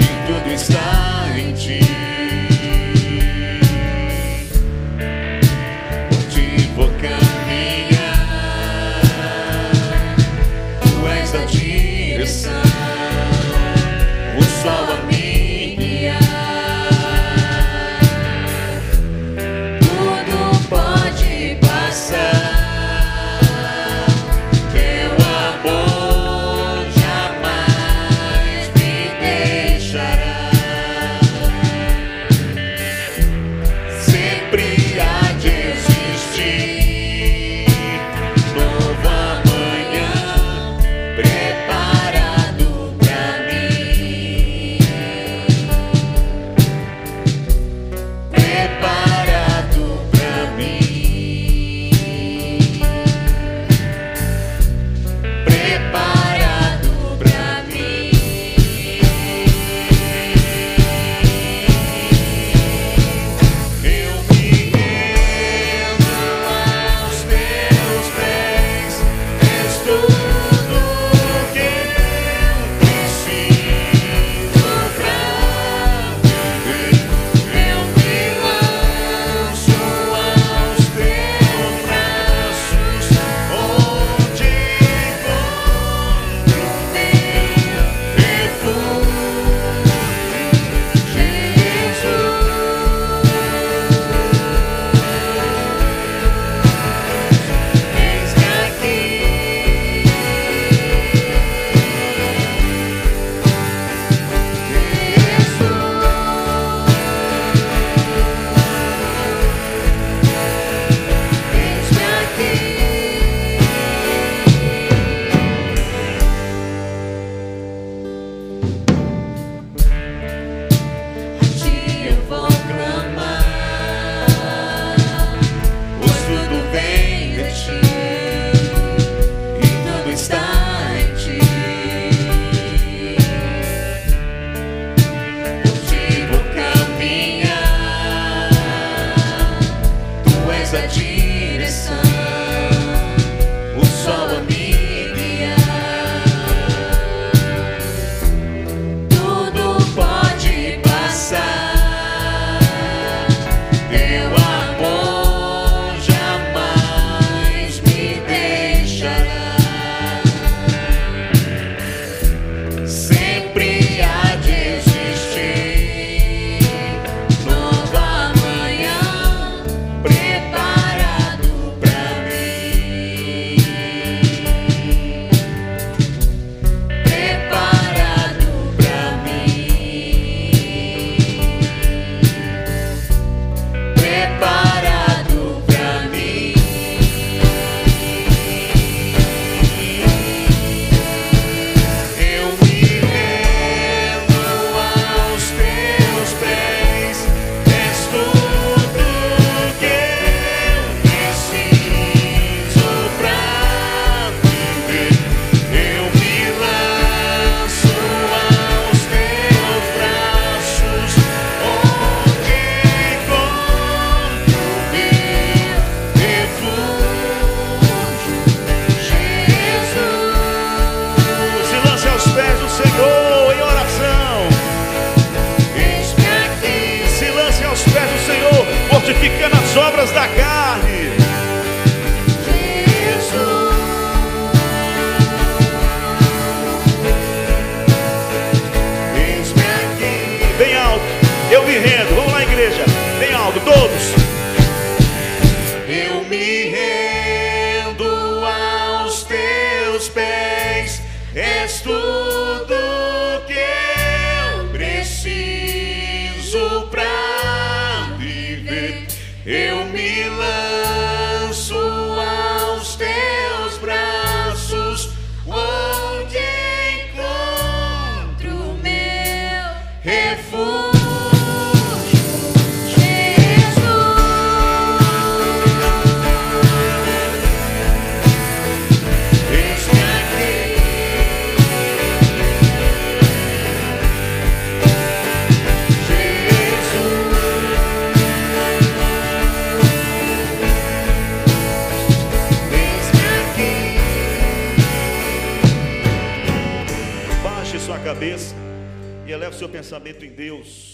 e tudo está preciso pra viver. Eu me lanço aos teus braços, onde encontro meu refúgio. Cabeça e eleve seu pensamento em Deus.